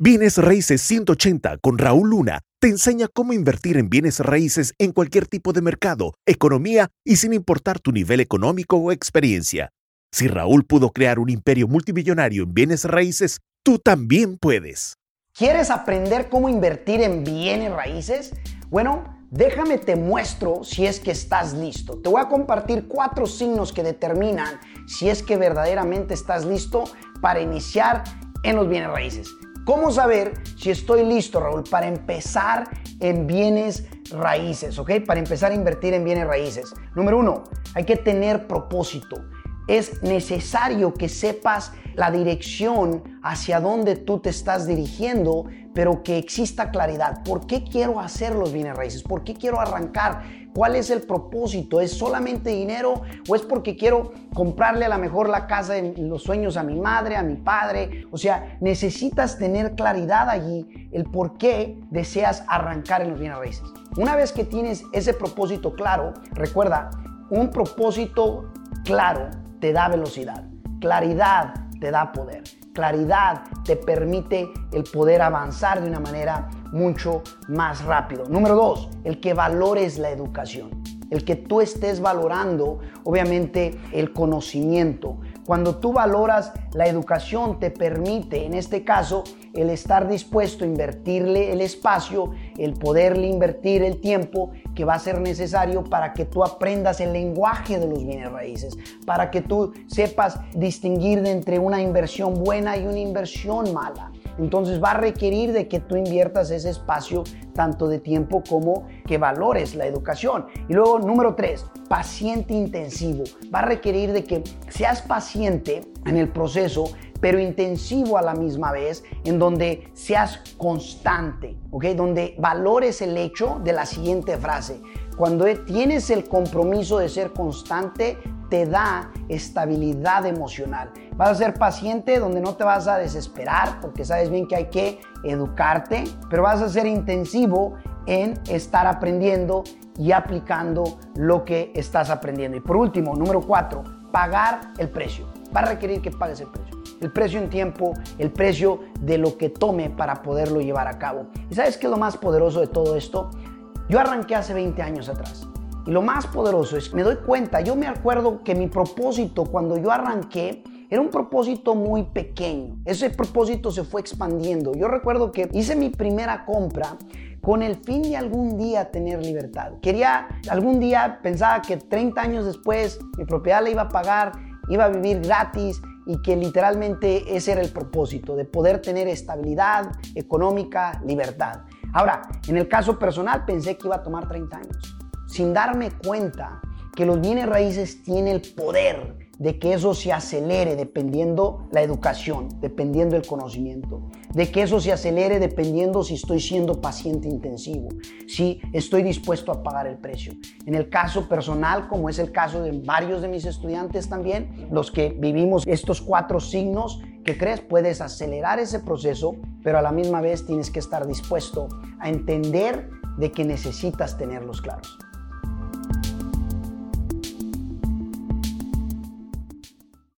Bienes Raíces 180 con Raúl Luna te enseña cómo invertir en bienes raíces en cualquier tipo de mercado, economía y sin importar tu nivel económico o experiencia. Si Raúl pudo crear un imperio multimillonario en bienes raíces, tú también puedes. ¿Quieres aprender cómo invertir en bienes raíces? Bueno, déjame te muestro si es que estás listo. Te voy a compartir cuatro signos que determinan si es que verdaderamente estás listo para iniciar en los bienes raíces. ¿Cómo saber si estoy listo, Raúl, para empezar en bienes raíces, ¿ok? Para empezar a invertir en bienes raíces. Número uno, hay que tener propósito. Es necesario que sepas la dirección hacia donde tú te estás dirigiendo, pero que exista claridad. ¿Por qué quiero hacer los bienes raíces? ¿Por qué quiero arrancar? ¿Cuál es el propósito? ¿Es solamente dinero o es porque quiero comprarle a lo mejor la casa de los sueños a mi madre, a mi padre? O sea, necesitas tener claridad allí el por qué deseas arrancar en los bienes raíces. Una vez que tienes ese propósito claro, recuerda, un propósito claro te da velocidad. Claridad te da poder. Claridad te permite el poder avanzar de una manera mucho más rápido. Número dos, el que valores la educación. El que tú estés valorando, obviamente, el conocimiento. Cuando tú valoras la educación, te permite, en este caso, el estar dispuesto a invertirle el espacio, el poderle invertir el tiempo que va a ser necesario para que tú aprendas el lenguaje de los bienes raíces, para que tú sepas distinguir entre una inversión buena y una inversión mala. Entonces va a requerir de que tú inviertas ese espacio tanto de tiempo como que valores la educación. Y luego, número tres, paciente intensivo. Va a requerir de que seas paciente en el proceso pero intensivo a la misma vez, en donde seas constante, ¿ok? Donde valores el hecho de la siguiente frase. Cuando tienes el compromiso de ser constante, te da estabilidad emocional. Vas a ser paciente donde no te vas a desesperar porque sabes bien que hay que educarte, pero vas a ser intensivo en estar aprendiendo y aplicando lo que estás aprendiendo. Y por último, número cuatro, pagar el precio. Va a requerir que pagues el precio. El precio en tiempo, el precio de lo que tome para poderlo llevar a cabo. ¿Y sabes qué es lo más poderoso de todo esto? Yo arranqué hace 20 años atrás. Y lo más poderoso es, me doy cuenta, yo me acuerdo que mi propósito cuando yo arranqué era un propósito muy pequeño. Ese propósito se fue expandiendo. Yo recuerdo que hice mi primera compra con el fin de algún día tener libertad. Quería, algún día pensaba que 30 años después mi propiedad la iba a pagar, iba a vivir gratis y que literalmente ese era el propósito, de poder tener estabilidad económica, libertad. Ahora, en el caso personal pensé que iba a tomar 30 años sin darme cuenta que los bienes raíces tienen el poder de que eso se acelere dependiendo la educación, dependiendo el conocimiento, de que eso se acelere dependiendo si estoy siendo paciente intensivo, si estoy dispuesto a pagar el precio. En el caso personal, como es el caso de varios de mis estudiantes también, los que vivimos estos cuatro signos, que crees puedes acelerar ese proceso, pero a la misma vez tienes que estar dispuesto a entender de que necesitas tenerlos claros.